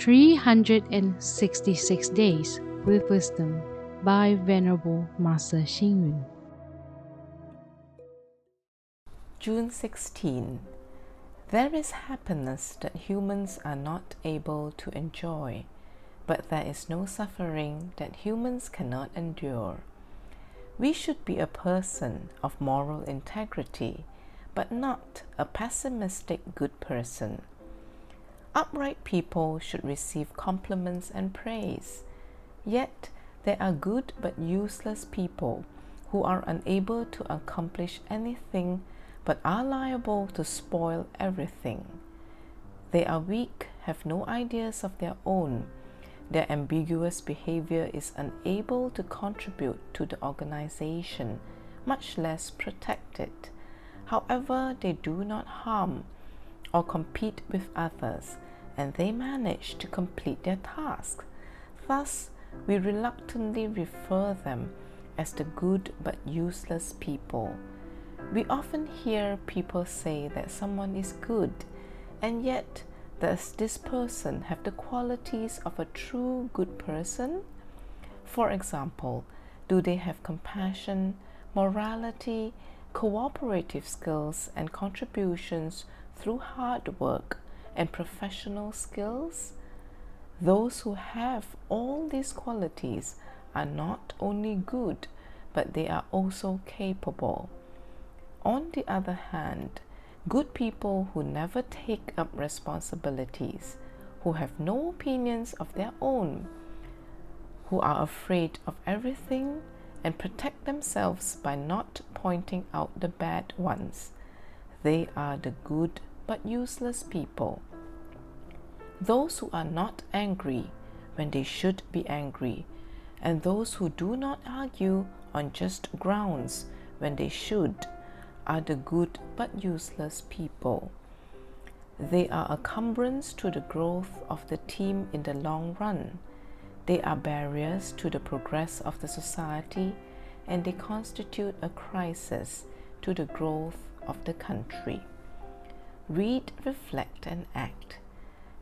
366 Days with Wisdom by Venerable Master Xing Yun. June 16. There is happiness that humans are not able to enjoy, but there is no suffering that humans cannot endure. We should be a person of moral integrity, but not a pessimistic good person. Upright people should receive compliments and praise, yet there are good but useless people who are unable to accomplish anything but are liable to spoil everything. They are weak, have no ideas of their own. Their ambiguous behavior is unable to contribute to the organization, much less protect it. However, they do not harm or compete with others, and they manage to complete their task. Thus, we reluctantly refer them as the good but useless people. We often hear people say that someone is good, and yet does this person have the qualities of a true good person? For example, do they have compassion, morality, cooperative skills, and contributions through hard work and professional skills? Those who have all these qualities are not only good, but they are also capable. On the other hand, good people who never take up responsibilities, who have no opinions of their own, who are afraid of everything and protect themselves by not pointing out the bad ones. They are the good but useless people. Those who are not angry when they should be angry, and those who do not argue on just grounds when they should are the good but useless people. They are a cumbrance to the growth of the team in the long run. They are barriers to the progress of the society and they constitute a crisis to the growth of the country. Read, reflect, and act.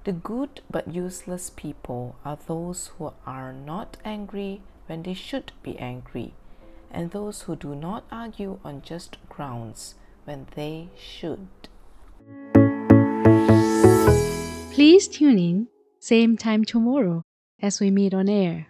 The good but useless people are those who are not angry when they should be angry and those who do not argue on just grounds when they should. Please tune in, same time tomorrow as we meet on air.